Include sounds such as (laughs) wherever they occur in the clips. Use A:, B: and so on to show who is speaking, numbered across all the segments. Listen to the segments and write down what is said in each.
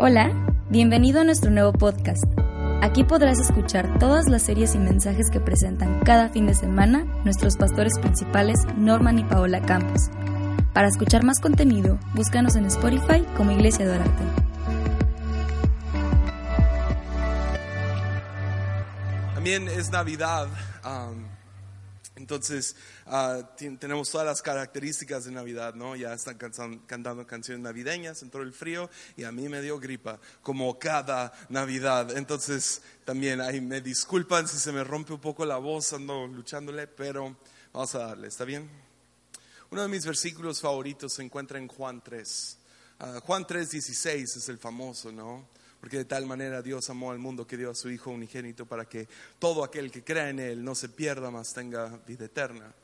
A: Hola, bienvenido a nuestro nuevo podcast. Aquí podrás escuchar todas las series y mensajes que presentan cada fin de semana nuestros pastores principales Norman y Paola Campos. Para escuchar más contenido, búscanos en Spotify como Iglesia de Arte.
B: También es Navidad. Entonces, ti- tenemos todas las características de Navidad, ¿no? Ya están cansan- cantando canciones navideñas, entró el frío y a mí me dio gripa, como cada Navidad. Entonces, también ahí me disculpan si se me rompe un poco la voz, ando luchándole, pero vamos a darle, ¿está bien? Uno de mis versículos favoritos se encuentra en Juan 3. Ah, Juan 3, 16 es el famoso, ¿no? Porque de tal manera Dios amó al mundo que dio a su Hijo unigénito para que todo aquel que crea en Él no se pierda, mas tenga vida eterna.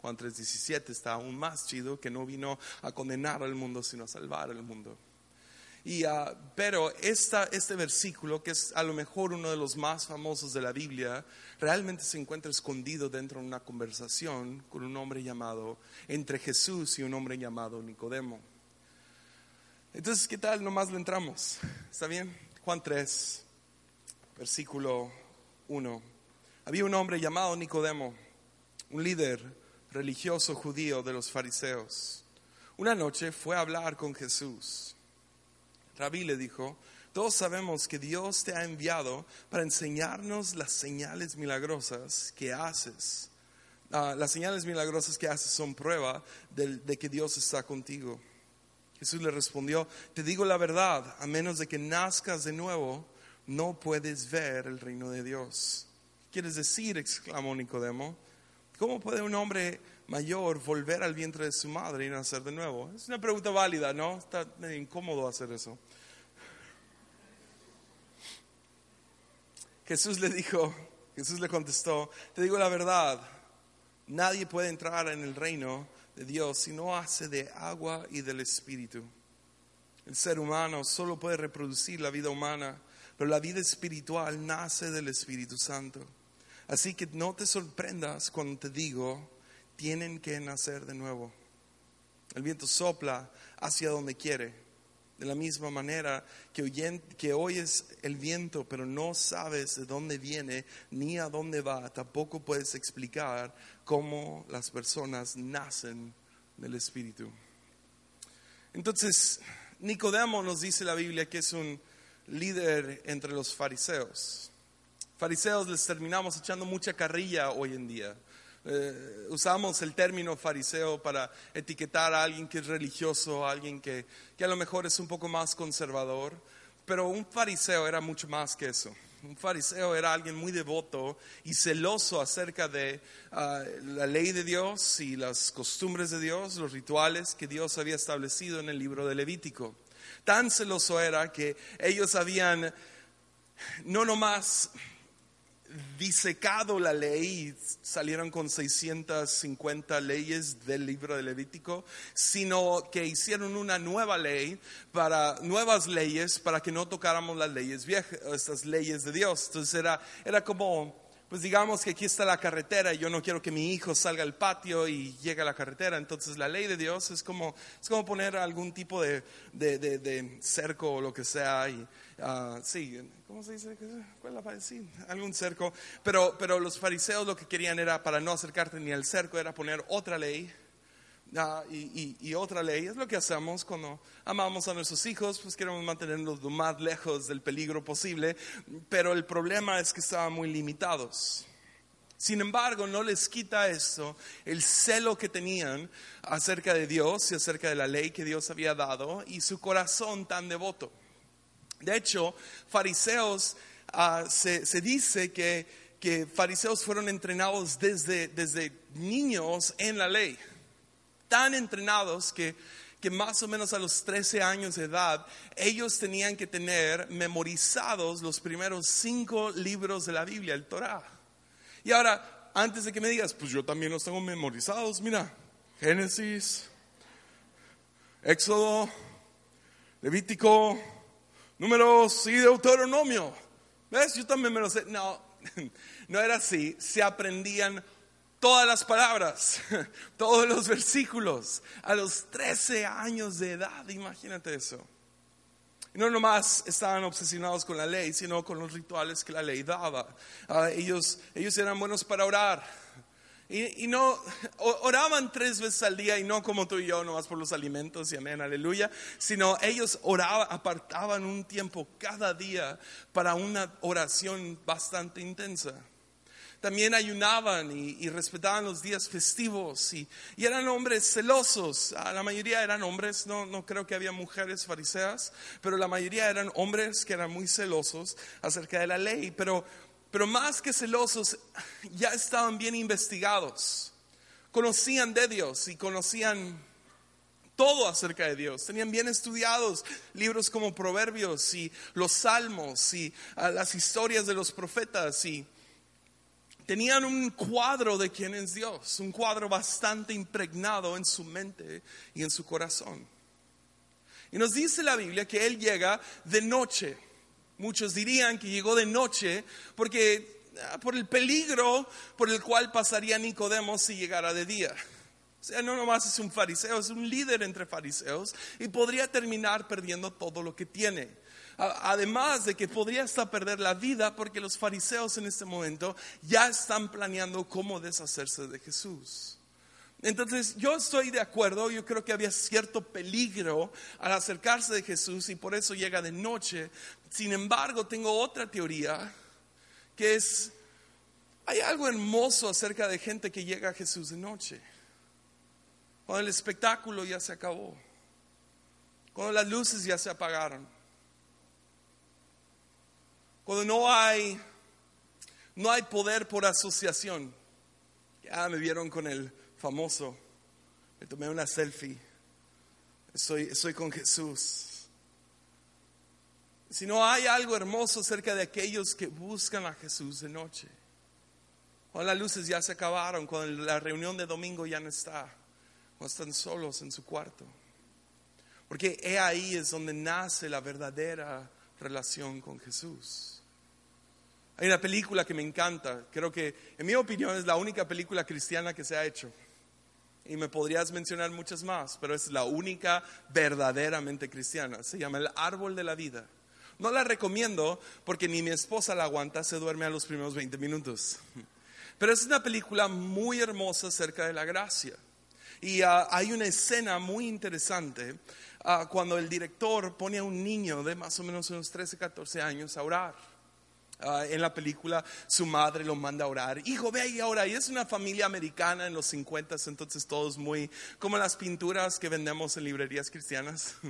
B: Juan 3, 17 está aún más chido, que no vino a condenar al mundo, sino a salvar al mundo. Y, ah, pero esta, este versículo, que es a lo mejor uno de los más famosos de la Biblia, realmente se encuentra escondido dentro de una conversación con un hombre llamado, entre Jesús y un hombre llamado Nicodemo. Entonces, ¿qué tal? Nomás le entramos. ¿Está bien? Juan 3, versículo 1. Había un hombre llamado Nicodemo, un líder religioso judío de los fariseos. Una noche fue a hablar con Jesús. Rabí le dijo, todos sabemos que Dios te ha enviado para enseñarnos las señales milagrosas que haces. Ah, las señales milagrosas que haces son prueba de, de que Dios está contigo. Jesús le respondió, te digo la verdad, a menos de que nazcas de nuevo, no puedes ver el reino de Dios. ¿Qué quieres decir? exclamó Nicodemo. ¿Cómo puede un hombre mayor volver al vientre de su madre y nacer de nuevo? Es una pregunta válida, ¿no? Está incómodo hacer eso. Jesús le dijo, Jesús le contestó, te digo la verdad, nadie puede entrar en el reino de Dios si no hace de agua y del espíritu. El ser humano solo puede reproducir la vida humana, pero la vida espiritual nace del Espíritu Santo. Así que no te sorprendas cuando te digo, tienen que nacer de nuevo. El viento sopla hacia donde quiere. De la misma manera que, que oyes el viento, pero no sabes de dónde viene ni a dónde va, tampoco puedes explicar cómo las personas nacen del Espíritu. Entonces, Nicodemo nos dice la Biblia que es un líder entre los fariseos. Fariseos les terminamos echando mucha carrilla hoy en día. Eh, usamos el término fariseo para etiquetar a alguien que es religioso, a alguien que, que a lo mejor es un poco más conservador, pero un fariseo era mucho más que eso. Un fariseo era alguien muy devoto y celoso acerca de ah, la ley de Dios y las costumbres de Dios, los rituales que Dios había establecido en el libro de Levítico. Tan celoso era que ellos habían no nomás disecado la ley salieron con 650 leyes del libro de Levítico, sino que hicieron una nueva ley para nuevas leyes para que no tocáramos las leyes viejas, estas leyes de Dios. Entonces era, era como, pues digamos que aquí está la carretera y yo no quiero que mi hijo salga al patio y llegue a la carretera. Entonces la ley de Dios es como, es como poner algún tipo de, de- de cerco o lo que sea y ah, sí, ¿cómo se dice? ¿Cuál la? Sí, algún cerco. Pero, pero los fariseos lo que querían era, para no acercarte ni al cerco, era poner otra ley Ah, y, y- y otra ley es lo que hacemos cuando amamos a nuestros hijos, pues queremos mantenerlos lo más lejos del peligro posible, pero el problema es que estaban muy limitados. Sin embargo, no les quita esto el celo que tenían acerca de Dios y acerca de la ley que Dios había dado y su corazón tan devoto. De hecho, fariseos, ah, se, dice que, que fariseos fueron entrenados desde, desde niños en la ley tan entrenados que, que más o menos a los 13 años de edad, ellos tenían que tener memorizados los primeros cinco libros de la Biblia, el Torah. Y ahora, antes de que me digas, pues yo también los tengo memorizados, mira, Génesis, Éxodo, Levítico, Números y Deuteronomio. ¿Ves? Yo también me lo sé. No, (laughs) no era así. Se aprendían todas las palabras, (laughs) todos los versículos, a los 13 años de edad, imagínate eso. No nomás estaban obsesionados con la ley, sino con los rituales que la ley daba. Ah, ellos, ellos eran buenos para orar. Y, no, oraban tres veces al día y no como tú y yo, nomás por los alimentos y amén, aleluya, sino ellos oraban, apartaban un tiempo cada día para una oración bastante intensa también ayunaban y, respetaban los días festivos y, eran hombres celosos. Ah, la mayoría eran hombres, no, no creo que había mujeres fariseas, pero la mayoría eran hombres que eran muy celosos acerca de la ley. Pero, pero más que celosos, ya estaban bien investigados. Conocían de Dios y conocían todo acerca de Dios. Tenían bien estudiados libros como Proverbios y los Salmos y ah, las historias de los profetas y tenían un cuadro de quién es Dios, un cuadro bastante impregnado en su mente y en su corazón. Y nos dice la Biblia que Él llega de noche. Muchos dirían que llegó de noche porque ah, por el peligro por el cual pasaría Nicodemo si llegara de día. O sea, no nomás es un fariseo, es un líder entre fariseos y podría terminar perdiendo todo lo que tiene. Además de que podría hasta perder la vida porque los fariseos en este momento ya están planeando cómo deshacerse de Jesús. Entonces yo estoy de acuerdo, yo creo que había cierto peligro al acercarse de Jesús y por eso llega de noche. Sin embargo, tengo otra teoría que es, hay algo hermoso acerca de gente que llega a Jesús de noche. Cuando el espectáculo ya se acabó, cuando las luces ya se apagaron cuando no hay, no hay poder por asociación. Ya me vieron con el famoso. Me tomé una selfie. Estoy, estoy con Jesús. Si no hay algo hermoso acerca de aquellos que buscan a Jesús de noche. Cuando las luces ya se acabaron, cuando la reunión de domingo ya no está, cuando están solos en su cuarto. Porque ahí es donde nace la verdadera relación con Jesús. Hay una película que me encanta, creo que en mi opinión es la única película cristiana que se ha hecho. Y me podrías mencionar muchas más, pero es la única verdaderamente cristiana. Se llama El Árbol de la Vida. No la recomiendo porque ni mi esposa la aguanta, se duerme a los primeros 20 minutos. (laughs) Pero es una película muy hermosa acerca de la gracia. Y ah, hay una escena muy interesante ah, cuando el director pone a un niño de más o menos unos 13, 14 años a orar. Ah, en la película su madre lo manda a orar. Hijo, ve ahí ahora. Y es una familia americana en los 50, entonces todos muy como las pinturas que vendemos en librerías cristianas. (laughs)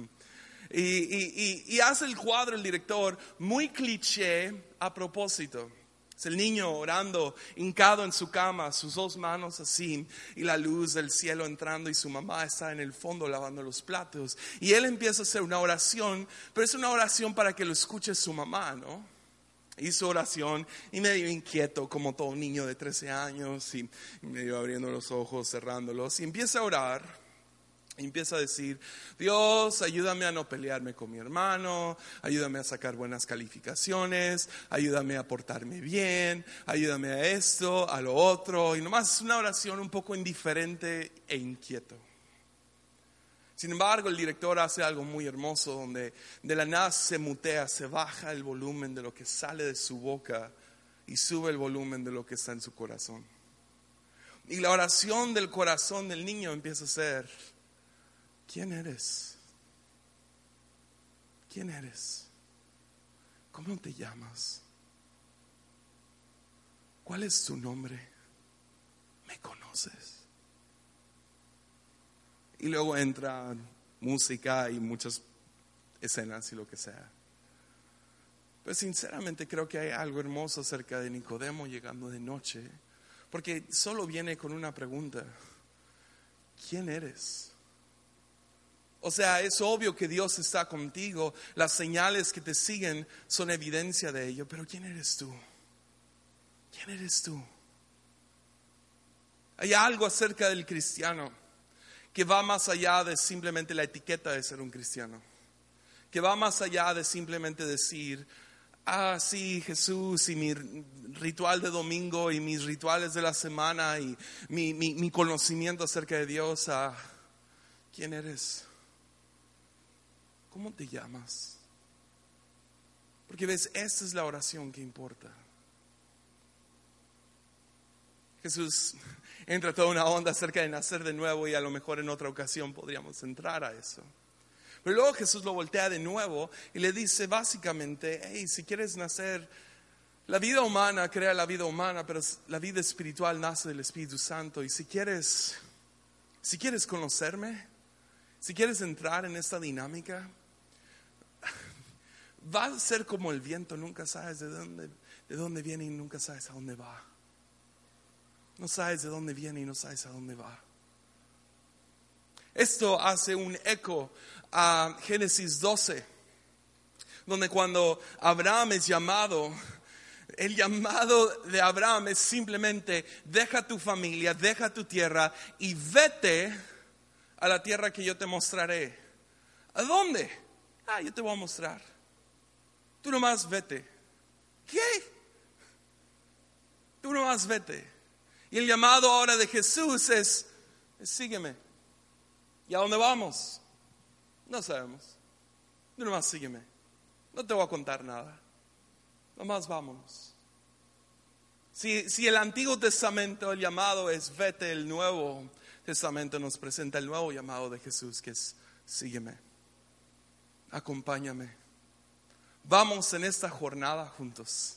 B: Y, hace el cuadro el director muy cliché a propósito. Es el niño orando, hincado en su cama, sus dos manos así, y la luz del cielo entrando, y su mamá está en el fondo lavando los platos. Y él empieza a hacer una oración, pero es una oración para que lo escuche su mamá, ¿no? Hizo oración y medio inquieto como todo niño de 13 años y medio abriendo los ojos, cerrándolos y empieza a orar. Y empieza a decir, Dios, ayúdame a no pelearme con mi hermano, ayúdame a sacar buenas calificaciones, ayúdame a portarme bien, ayúdame a esto, a lo otro. Y nomás es una oración un poco indiferente e inquieto. Sin embargo, el director hace algo muy hermoso donde de la nada se mutea, se baja el volumen de lo que sale de su boca y sube el volumen de lo que está en su corazón. Y la oración del corazón del niño empieza a ser, ¿quién eres? ¿Quién eres? ¿Cómo te llamas? ¿Cuál es tu nombre? ¿Me conoces? Y luego entra música y muchas escenas y lo que sea. Pero sinceramente creo que hay algo hermoso acerca de Nicodemo llegando de noche, porque solo viene con una pregunta, ¿quién eres? O sea, es obvio que Dios está contigo, las señales que te siguen son evidencia de ello, pero ¿quién eres tú? ¿Quién eres tú? Hay algo acerca del cristiano que va más allá de simplemente la etiqueta de ser un cristiano, que va más allá de simplemente decir, ah, sí, Jesús y mi ritual de domingo y mis rituales de la semana y mi, conocimiento acerca de Dios, ah, ¿quién eres? ¿Cómo te llamas? Porque ves, esta es la oración que importa. Jesús entra toda una onda acerca de nacer de nuevo y a lo mejor en otra ocasión podríamos entrar a eso. Pero luego Jesús lo voltea de nuevo y le dice básicamente, hey, si quieres nacer, la vida humana crea la vida humana, pero la vida espiritual nace del Espíritu Santo. Y si quieres, si quieres conocerme, si quieres entrar en esta dinámica, (laughs) va a ser como el viento, nunca sabes de dónde, de dónde viene y nunca sabes a dónde va. No sabes de dónde viene y no sabes a dónde va. Esto hace un eco a Génesis 12, donde cuando Abraham es llamado, el llamado de Abraham es simplemente deja tu familia, deja tu tierra y vete a la tierra que yo te mostraré. ¿A dónde? Ah, yo te voy a mostrar. Tú nomás vete. ¿Qué? Tú nomás vete. Y el llamado ahora de Jesús es, sígueme. ¿Y a dónde vamos? No sabemos. Nomás sígueme. No te voy a contar nada. Nomás vámonos. Si, si el Antiguo Testamento, el llamado es vete, el Nuevo Testamento nos presenta el nuevo llamado de Jesús, que es sígueme, acompáñame. Vamos en esta jornada juntos.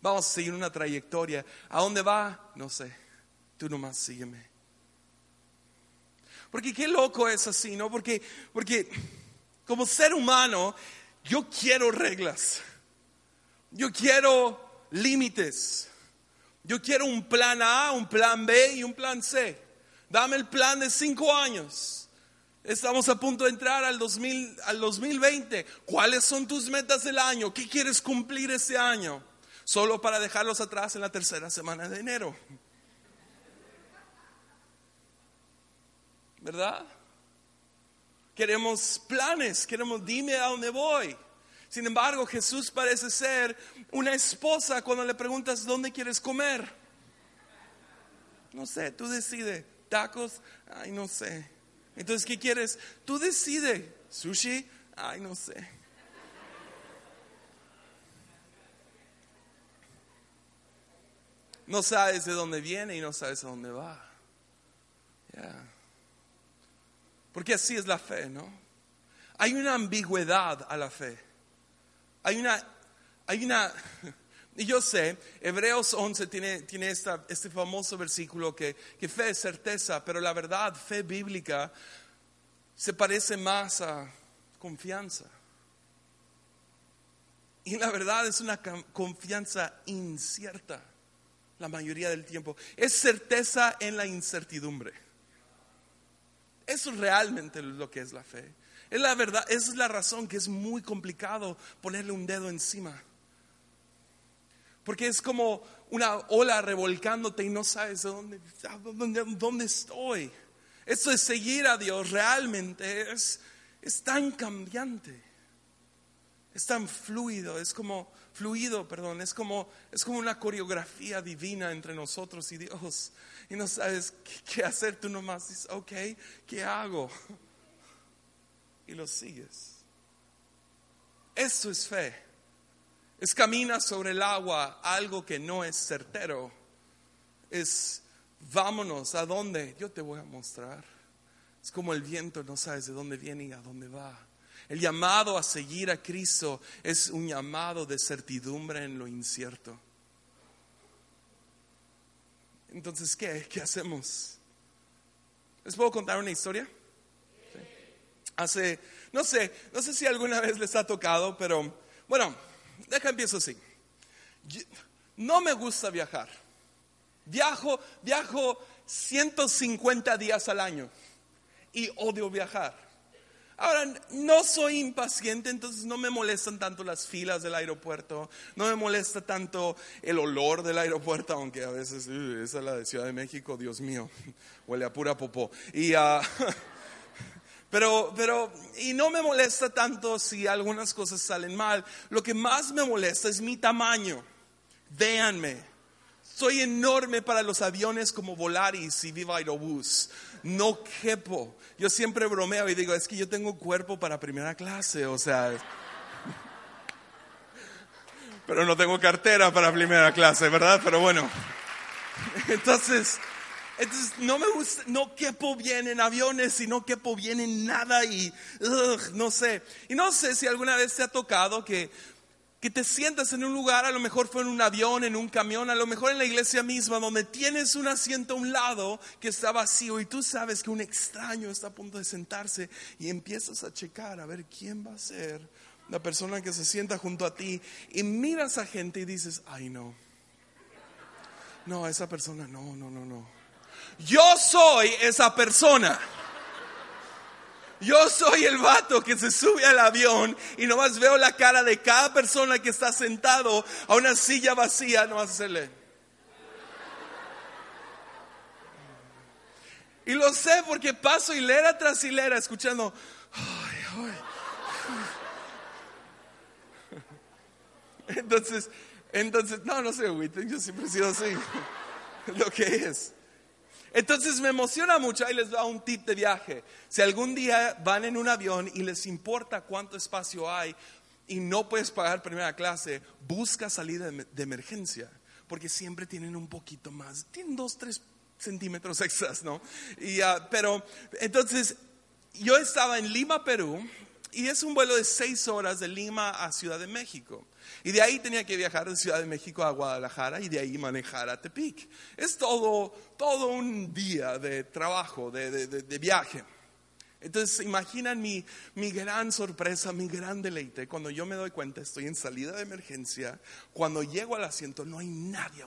B: Vamos a seguir una trayectoria. ¿A dónde va? No sé. Tú nomás sígueme. Porque qué loco es así, ¿no? Porque, porque como ser humano, yo quiero reglas. Yo quiero límites. Yo quiero un plan A, un plan B y un plan C. Dame el plan de cinco años. Estamos a punto de entrar al, 2000, al 2020. ¿Cuáles son tus metas del año? ¿Qué quieres cumplir ese año? Solo para dejarlos atrás en la tercera semana de enero. ¿Verdad? Queremos planes, queremos dime a dónde voy. Sin embargo, Jesús parece ser una esposa cuando le preguntas dónde quieres comer. No sé, tú decides. Tacos, ay, no sé. Entonces, ¿qué quieres? Tú decides. Sushi, ay, no sé. No sabes de dónde viene y no sabes a dónde va. Porque así es la fe, ¿no? Hay una ambigüedad a la fe. Hay una, hay una, (laughs) y yo sé, Hebreos 11 tiene, tiene esta, este famoso versículo que, que fe es certeza, pero la verdad, fe bíblica, se parece más a confianza. Y la verdad es una confianza incierta la mayoría del tiempo. Es certeza en la incertidumbre. Eso es realmente lo que es la fe. Es la verdad, es la razón que es muy complicado ponerle un dedo encima. Porque es como una ola revolcándote y no sabes dónde, dónde, dónde estoy. Eso es seguir a Dios realmente es, es tan cambiante. Es tan fluido, es como fluido, perdón, es como es como una coreografía divina entre nosotros y Dios. Y no sabes qué, hacer, tú nomás dices, ok, ¿qué hago? Y lo sigues. Eso es fe es caminar sobre el agua, algo que no es certero. Es vámonos, ¿a dónde? Yo te voy a mostrar. Es como el viento, no sabes de dónde viene y a dónde va. El llamado a seguir a Cristo es un llamado de certidumbre en lo incierto. Entonces, ¿qué? ¿Qué hacemos? ¿Les puedo contar una historia? Hace, no sé, no sé si alguna vez les ha tocado, pero bueno, deja empiezo así. No me gusta viajar. Viajo, viajo 150 días al año y odio viajar. Ahora, no soy impaciente, entonces no me molestan tanto las filas del aeropuerto, no me molesta tanto el olor del aeropuerto, aunque a veces, esa es la de Ciudad de México, Dios mío, (laughs) huele a pura popó. Y, uh, (laughs) Pero, pero, y no me molesta tanto si algunas cosas salen mal. Lo que más me molesta es mi tamaño. Véanme. Soy enorme para los aviones como Volaris y Viva Aerobús. No quepo. Yo siempre bromeo y digo, es que yo tengo cuerpo para primera clase. O sea, pero no tengo cartera para primera clase, ¿verdad? Pero bueno. Entonces, entonces no me gusta, no quepo bien en aviones y no quepo bien en nada y no sé. Y no sé si alguna vez te ha tocado que, que te sientas en un lugar, a lo mejor fue en un avión, en un camión, a lo mejor en la iglesia misma, donde tienes un asiento a un lado que está vacío y tú sabes que un extraño está a punto de sentarse y empiezas a checar a ver quién va a ser la persona que se sienta junto a ti y miras a gente y dices, ay no, no, esa persona, no, no, no, no. Yo soy esa persona. Yo soy el vato que se sube al avión y nomás veo la cara de cada persona que está sentado a una silla vacía, no hacerle. Y lo sé porque paso hilera tras hilera escuchando. Entonces, entonces, no, no sé, yo siempre he sido así. (laughs) Lo que es. Entonces me emociona mucho, ahí les da un tip de viaje. Si algún día van en un avión y les importa cuánto espacio hay y no puedes pagar primera clase, busca salida de emergencia, porque siempre tienen un poquito más, tienen dos, tres centímetros extras, ¿no? Uh, pero entonces yo estaba en Lima, Perú, y es un vuelo de seis horas de Lima a Ciudad de México. Y de ahí tenía que viajar de Ciudad de México a Guadalajara y de ahí manejar a Tepic. Es todo, todo un día de trabajo, de, de, viaje. Entonces, imaginan mi, mi, gran sorpresa, mi gran deleite, cuando yo me doy cuenta, estoy en salida de emergencia, cuando llego al asiento no hay nadie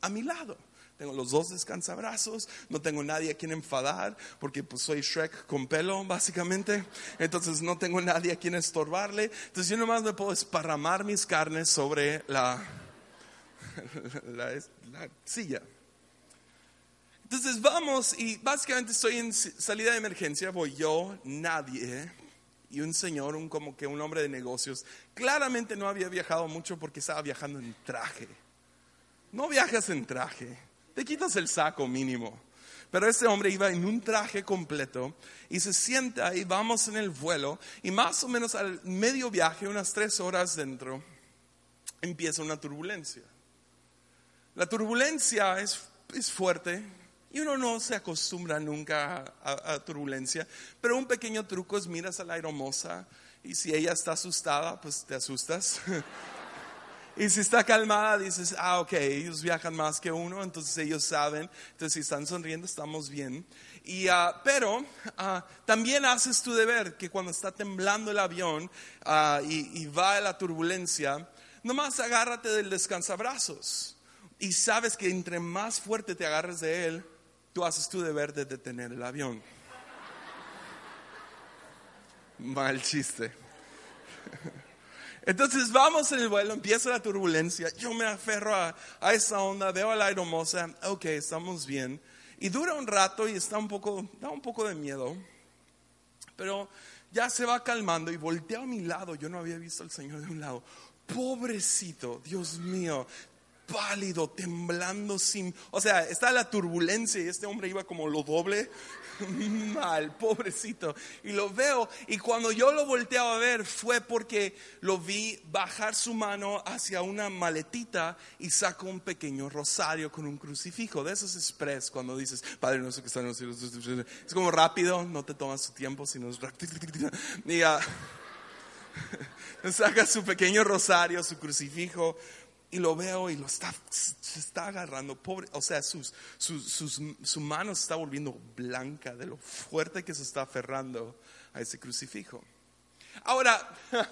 B: a mi lado. Tengo los dos descansabrazos, no tengo nadie a quien enfadar, porque pues soy Shrek con pelo, básicamente. Entonces no tengo nadie a quien estorbarle. Entonces yo nomás me puedo esparramar mis carnes sobre la, (laughs) la, silla. Entonces vamos y básicamente estoy en salida de emergencia, voy yo, nadie, y un señor, un como que un hombre de negocios, claramente no había viajado mucho porque estaba viajando en traje. No viajas en traje te quitas el saco mínimo. Pero este hombre iba en un traje completo y se sienta y vamos en el vuelo y más o menos al medio viaje, unas tres horas dentro, empieza una turbulencia. La turbulencia es, es fuerte y uno no se acostumbra nunca a, a, turbulencia, pero un pequeño truco es miras a la aeromoza y si ella está asustada, pues te asustas. (laughs) Y si está calmada, dices, ah, ok, ellos viajan más que uno, entonces ellos saben, entonces si están sonriendo, estamos bien. Y, uh, pero uh, también haces tu deber, que cuando está temblando el avión uh, y, y, va la turbulencia, nomás agárrate del descansabrazos. Y sabes que entre más fuerte te agarres de él, tú haces tu deber de detener el avión. Mal chiste. (laughs) Entonces vamos en el vuelo, empieza la turbulencia, yo me aferro a, esa onda, veo a la hermosa, ok, estamos bien. Y dura un rato y está un poco, da un poco de miedo, pero ya se va calmando y volteo a mi lado, yo no había visto al Señor de un lado. Pobrecito, Dios mío, pálido, temblando sin... O sea, está la turbulencia y este hombre iba como lo doble (laughs) mal, pobrecito. Y lo veo, y cuando yo lo volteaba a ver fue porque lo vi bajar su mano hacia una maletita y sacó un pequeño rosario con un crucifijo. De esos express, cuando dices, Padre no sé qué está en los. Es como rápido, no te tomas tu tiempo, sino es rápido. (laughs) Y, (laughs) saca su pequeño rosario, su crucifijo y lo veo y lo está, se está agarrando, pobre, o sea, sus, su mano se está volviendo blanca de lo fuerte que se está aferrando a ese crucifijo. Ahora, (laughs)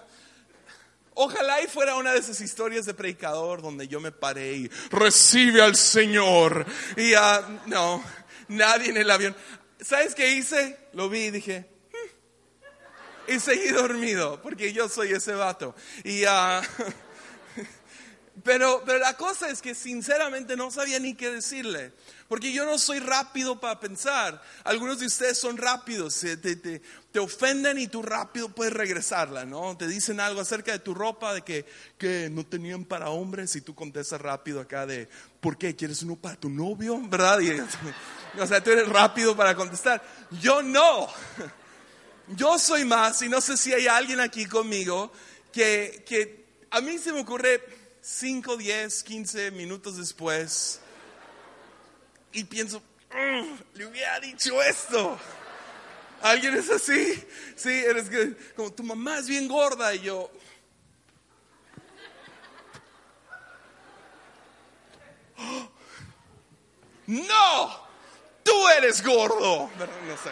B: ojalá y fuera una de esas historias de predicador donde yo me paré y recibe al Señor. Y uh, no, nadie en el avión. ¿Sabes qué hice? Lo vi y dije, hmm". y seguí dormido, porque yo soy ese vato. Y uh, (laughs) Pero, pero la cosa es que sinceramente no sabía ni qué decirle, porque yo no soy rápido para pensar. Algunos de ustedes son rápidos, te, te, te, ofenden y tú rápido puedes regresarla, ¿no? Te dicen algo acerca de tu ropa, de que, que no tenían para hombres y tú contestas rápido acá de, ¿por qué? ¿Quieres uno para tu novio? ¿Verdad? (laughs) o sea, tú eres rápido para contestar. Yo no. Yo soy más y no sé si hay alguien aquí conmigo que, que a mí se me ocurre 5, 10, 15 minutos después y pienso, "Mm, le hubiera dicho esto. ¿Alguien es así? Sí, eres como tu mamá es bien gorda y yo. "Oh, No, tú eres gordo. No sé.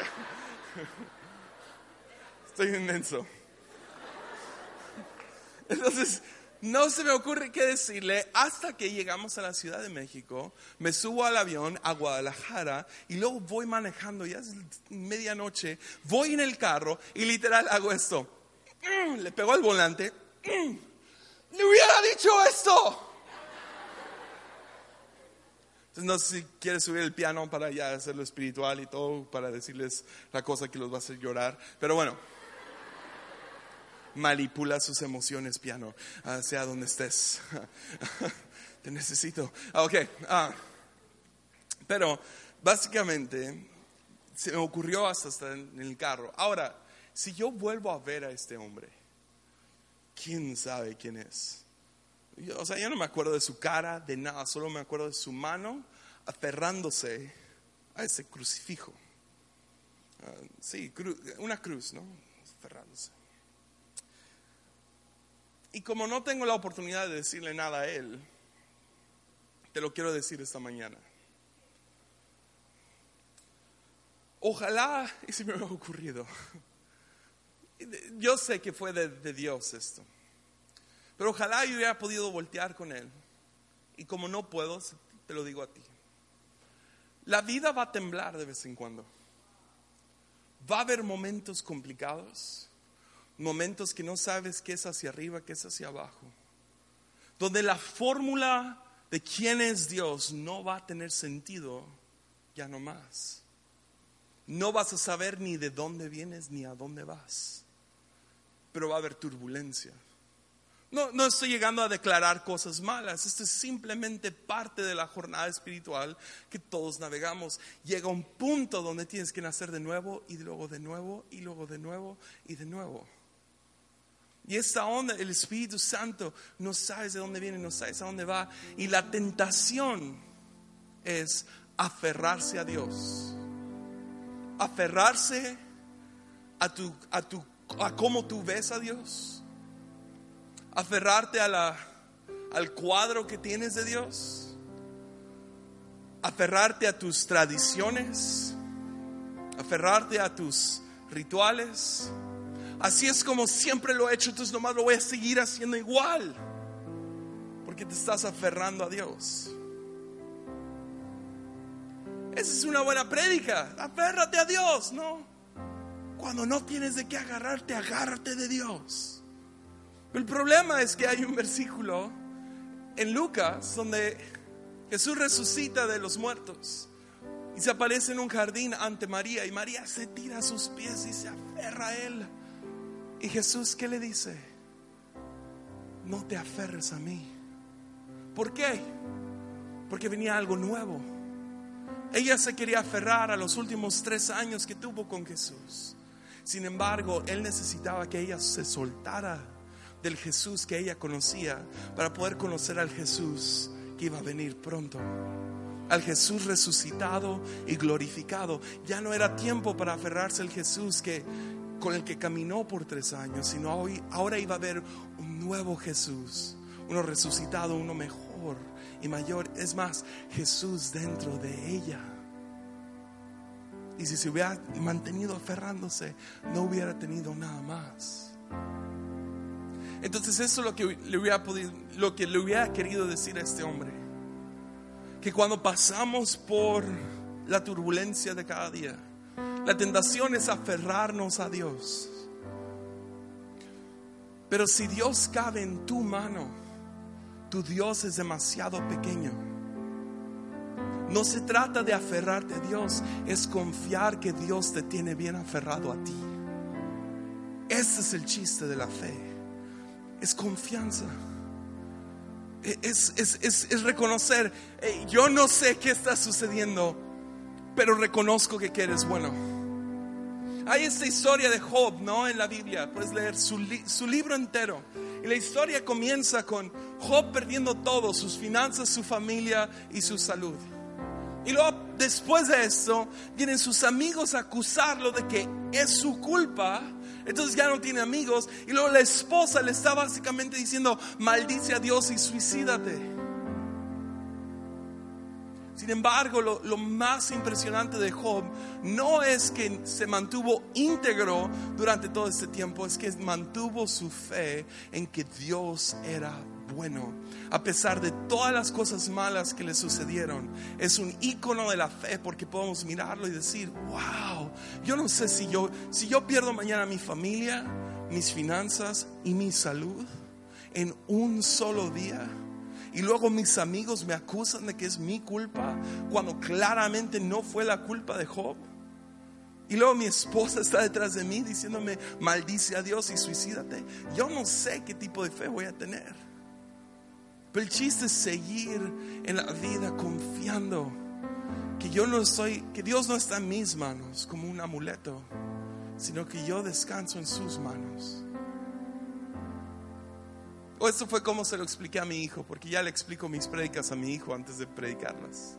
B: Estoy inmenso. Entonces, no se me ocurre qué decirle hasta que llegamos a la Ciudad de México, me subo al avión a Guadalajara y luego voy manejando, ya es medianoche, voy en el carro y literal hago esto. (clears throat) Le pego al volante. (clears throat) Le hubiera dicho esto. No sé si quieres subir el piano para ya hacerlo espiritual y todo, para decirles la cosa que los va a hacer llorar. Pero bueno manipula sus emociones, piano, ah, sea donde estés. (laughs) Te necesito. Ah, Ok. ah. Pero básicamente se me ocurrió hasta estar en el carro. Ahora, si yo vuelvo a ver a este hombre, ¿quién sabe quién es? Yo- o sea, yo no me acuerdo de su cara, de nada, solo me acuerdo de su mano aferrándose a ese crucifijo. Ah, sí, cru- una cruz, ¿no? Aferrándose. Y como no tengo la oportunidad de decirle nada a él, te lo quiero decir esta mañana. Ojalá y se me hubiera ocurrido. Yo sé que fue de, de Dios esto. Pero ojalá yo hubiera podido voltear con él. Y como no puedo, te lo digo a ti. La vida va a temblar de vez en cuando. Va a haber momentos complicados momentos que no sabes qué es hacia arriba, qué es hacia abajo, donde la fórmula de quién es Dios no va a tener sentido ya no más. No vas a saber ni de dónde vienes ni a dónde vas, pero va a haber turbulencia. No, no estoy llegando a declarar cosas malas, esto es simplemente parte de la jornada espiritual que todos navegamos. Llega un punto donde tienes que nacer de nuevo y luego de nuevo y luego de nuevo y de nuevo. Y esta onda, el Espíritu Santo, no sabes de dónde viene, no sabes a dónde va. Y la tentación es aferrarse a Dios. Aferrarse a, tu, a, tu, a cómo tú ves a Dios. Aferrarte a la, al cuadro que tienes de Dios. Aferrarte a tus tradiciones. Aferrarte a tus rituales. Así es como siempre lo he hecho, entonces nomás lo voy a seguir haciendo igual. Porque te estás aferrando a Dios. Esa es una buena prédica. Aférrate a Dios, ¿no? Cuando no tienes de qué agarrarte, agárrate de Dios. El problema es que hay un versículo en Lucas donde Jesús resucita de los muertos y se aparece en un jardín ante María y María se tira a sus pies y se aferra a él. Y Jesús, ¿qué le dice? No te aferres a mí. ¿Por qué? Porque venía algo nuevo. Ella se quería aferrar a los últimos tres años que tuvo con Jesús. Sin embargo, él necesitaba que ella se soltara del Jesús que ella conocía para poder conocer al Jesús que iba a venir pronto. Al Jesús resucitado y glorificado. Ya no era tiempo para aferrarse al Jesús que con el que caminó por tres años, sino hoy, ahora iba a haber un nuevo Jesús, uno resucitado, uno mejor y mayor. Es más, Jesús dentro de ella. Y si se hubiera mantenido aferrándose, no hubiera tenido nada más. Entonces eso es lo que le hubiera lo que le hubiera querido decir a este hombre. Que cuando pasamos por la turbulencia de cada día, la tentación es aferrarnos a Dios. Pero si Dios cabe en tu mano, tu Dios es demasiado pequeño. No se trata de aferrarte a Dios, es confiar que Dios te tiene bien aferrado a ti. Ese es el chiste de la fe. Es confianza. Es, es, es, es reconocer, "Hey, yo no sé qué está sucediendo, pero reconozco que, eres bueno. Hay esta historia de Job, ¿no? En la Biblia, puedes leer su, li- su libro entero. Y la historia comienza con Job perdiendo todo, sus finanzas, su familia y su salud. Y luego, después de esto, vienen sus amigos a acusarlo de que es su culpa. Entonces ya no tiene amigos. Y luego la esposa le está básicamente diciendo, maldice a Dios y suicídate. Sin embargo, lo, más impresionante de Job no es que se mantuvo íntegro durante todo este tiempo, es que mantuvo su fe en que Dios era bueno. A pesar de todas las cosas malas que le sucedieron, es un icono de la fe porque podemos mirarlo y decir, wow, yo no sé si yo, si yo pierdo mañana mi familia, mis finanzas y mi salud en un solo día y luego mis amigos me acusan de que es mi culpa cuando claramente no fue la culpa de Job. Y luego mi esposa está detrás de mí diciéndome, maldice a Dios y suicídate. Yo no sé qué tipo de fe voy a tener. Pero el chiste es seguir en la vida confiando que yo no soy, que Dios no está en mis manos como un amuleto, sino que yo descanso en sus manos. O esto fue como se lo expliqué a mi hijo, porque ya le explico mis prédicas a mi hijo antes de predicarlas.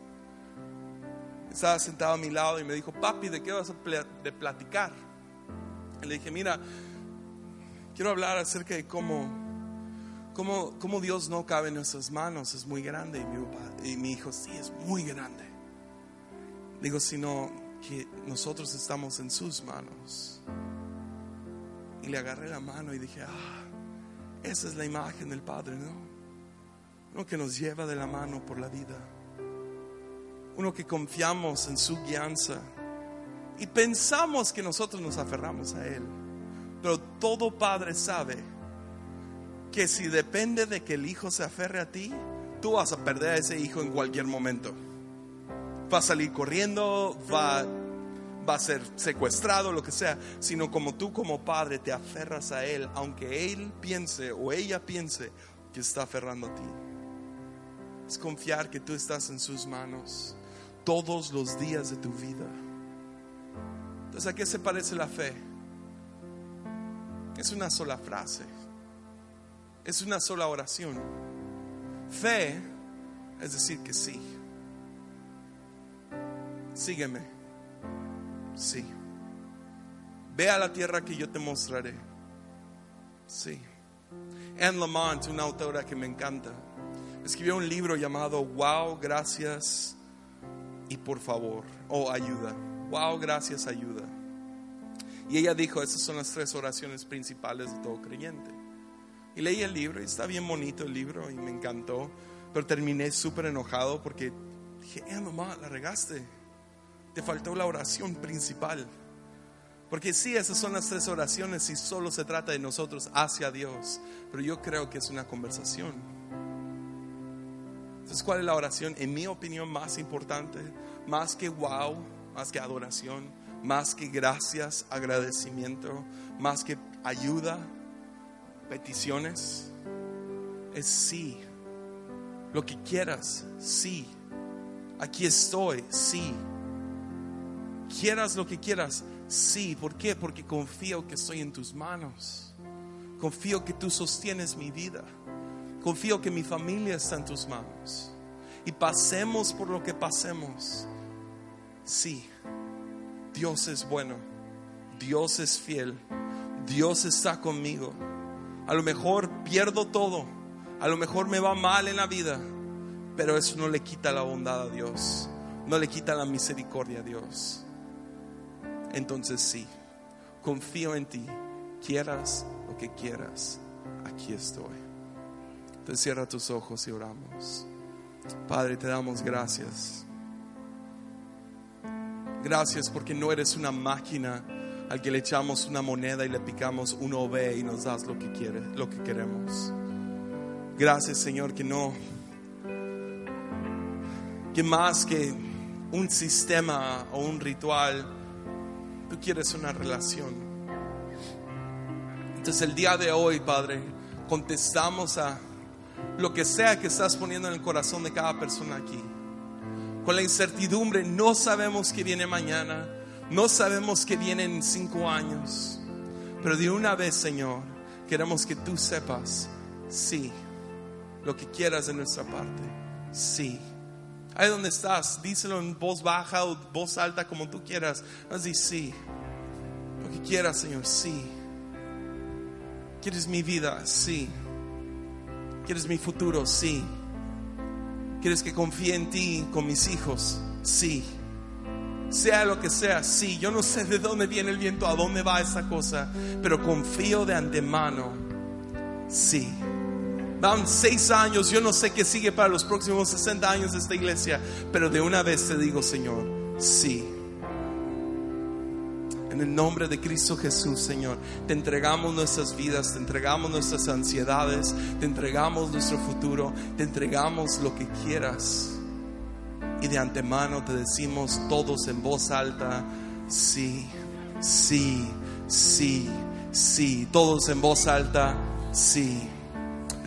B: Estaba sentado a mi lado y me dijo, papi, ¿de qué vas a de platicar? Le dije, mira, quiero hablar acerca de cómo, cómo, cómo Dios no cabe en nuestras manos, es muy grande. Y mi, y mi hijo, sí, es muy grande. Digo, sino que nosotros estamos en sus manos. Y le agarré la mano y dije, ah esa es la imagen del Padre, ¿no? Uno que nos lleva de la mano por la vida. Uno que confiamos en su guianza. Y pensamos que nosotros nos aferramos a Él. Pero todo padre sabe que si depende de que el hijo se aferre a ti, tú vas a perder a ese hijo en cualquier momento. Va a salir corriendo, va va a ser secuestrado, lo que sea, sino como tú como padre te aferras a Él, aunque Él piense o ella piense que está aferrando a ti. Es confiar que tú estás en sus manos todos los días de tu vida. Entonces, ¿a qué se parece la fe? Es una sola frase. Es una sola oración. Fe es decir que sí. Sígueme. Sí. Ve a la tierra que yo te mostraré. Sí. Anne Lamont, una autora que me encanta, escribió un libro llamado Wow, gracias y por favor, o ayuda. Wow, gracias, ayuda. Y ella dijo, esas son las tres oraciones principales de todo creyente. Y leí el libro y está bien bonito el libro y me encantó, pero terminé súper enojado porque dije, Anne Lamont, la regaste te faltó la oración principal. Porque sí, esas son las tres oraciones y solo se trata de nosotros hacia Dios. Pero yo creo que es una conversación. Entonces, ¿cuál es la oración? En mi opinión, más importante, más que wow, más que adoración, más que gracias, agradecimiento, más que ayuda, peticiones, es sí. Lo que quieras, sí. Aquí estoy, sí quieras lo que quieras, sí. ¿Por qué? Porque confío que estoy en tus manos. Confío que tú sostienes mi vida. Confío que mi familia está en tus manos. Y pasemos por lo que pasemos. Sí, Dios es bueno. Dios es fiel. Dios está conmigo. A lo mejor pierdo todo. A lo mejor me va mal en la vida. Pero eso no le quita la bondad a Dios. No le quita la misericordia a Dios entonces sí, confío en ti. Quieras lo que quieras, aquí estoy. Entonces cierra tus ojos y oramos. Padre, te damos gracias. Gracias porque no eres una máquina al que le echamos una moneda y le picamos uno ve y nos das lo que quiere, lo que queremos. Gracias, Señor, que no que más que un sistema o un ritual Tú quieres una relación. Entonces el día de hoy, Padre, contestamos a lo que sea que estás poniendo en el corazón de cada persona aquí. Con la incertidumbre, no sabemos qué viene mañana, no sabemos qué viene en cinco años, pero de una vez, Señor, Queremos que tú sepas, sí, lo que quieras de nuestra parte, sí. Ahí donde estás, díselo en voz baja o voz alta como tú quieras. Así, sí. Lo que quieras, Señor, sí. ¿Quieres mi vida? Sí. ¿Quieres mi futuro? Sí. ¿Quieres que confíe en ti con mis hijos? Sí. Sea lo que sea, sí. Yo no sé de dónde viene el viento, a dónde va esa cosa, pero confío de antemano. Sí. Van seis años, yo no sé qué sigue para los próximos 60 años de esta iglesia, pero de una vez te digo, Señor, sí. En el nombre de Cristo Jesús, Señor, te entregamos nuestras vidas, te entregamos nuestras ansiedades, te entregamos nuestro futuro, te entregamos lo que quieras. Y de antemano te decimos todos en voz alta, sí, sí, sí, sí, todos en voz alta, sí.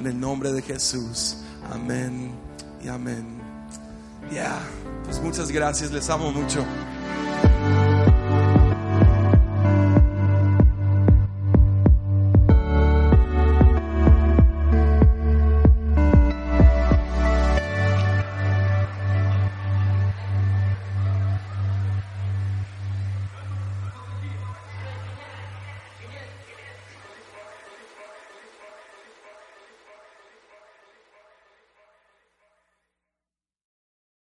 B: En el nombre de Jesús, amén y amén. Ya, pues muchas gracias, les amo mucho.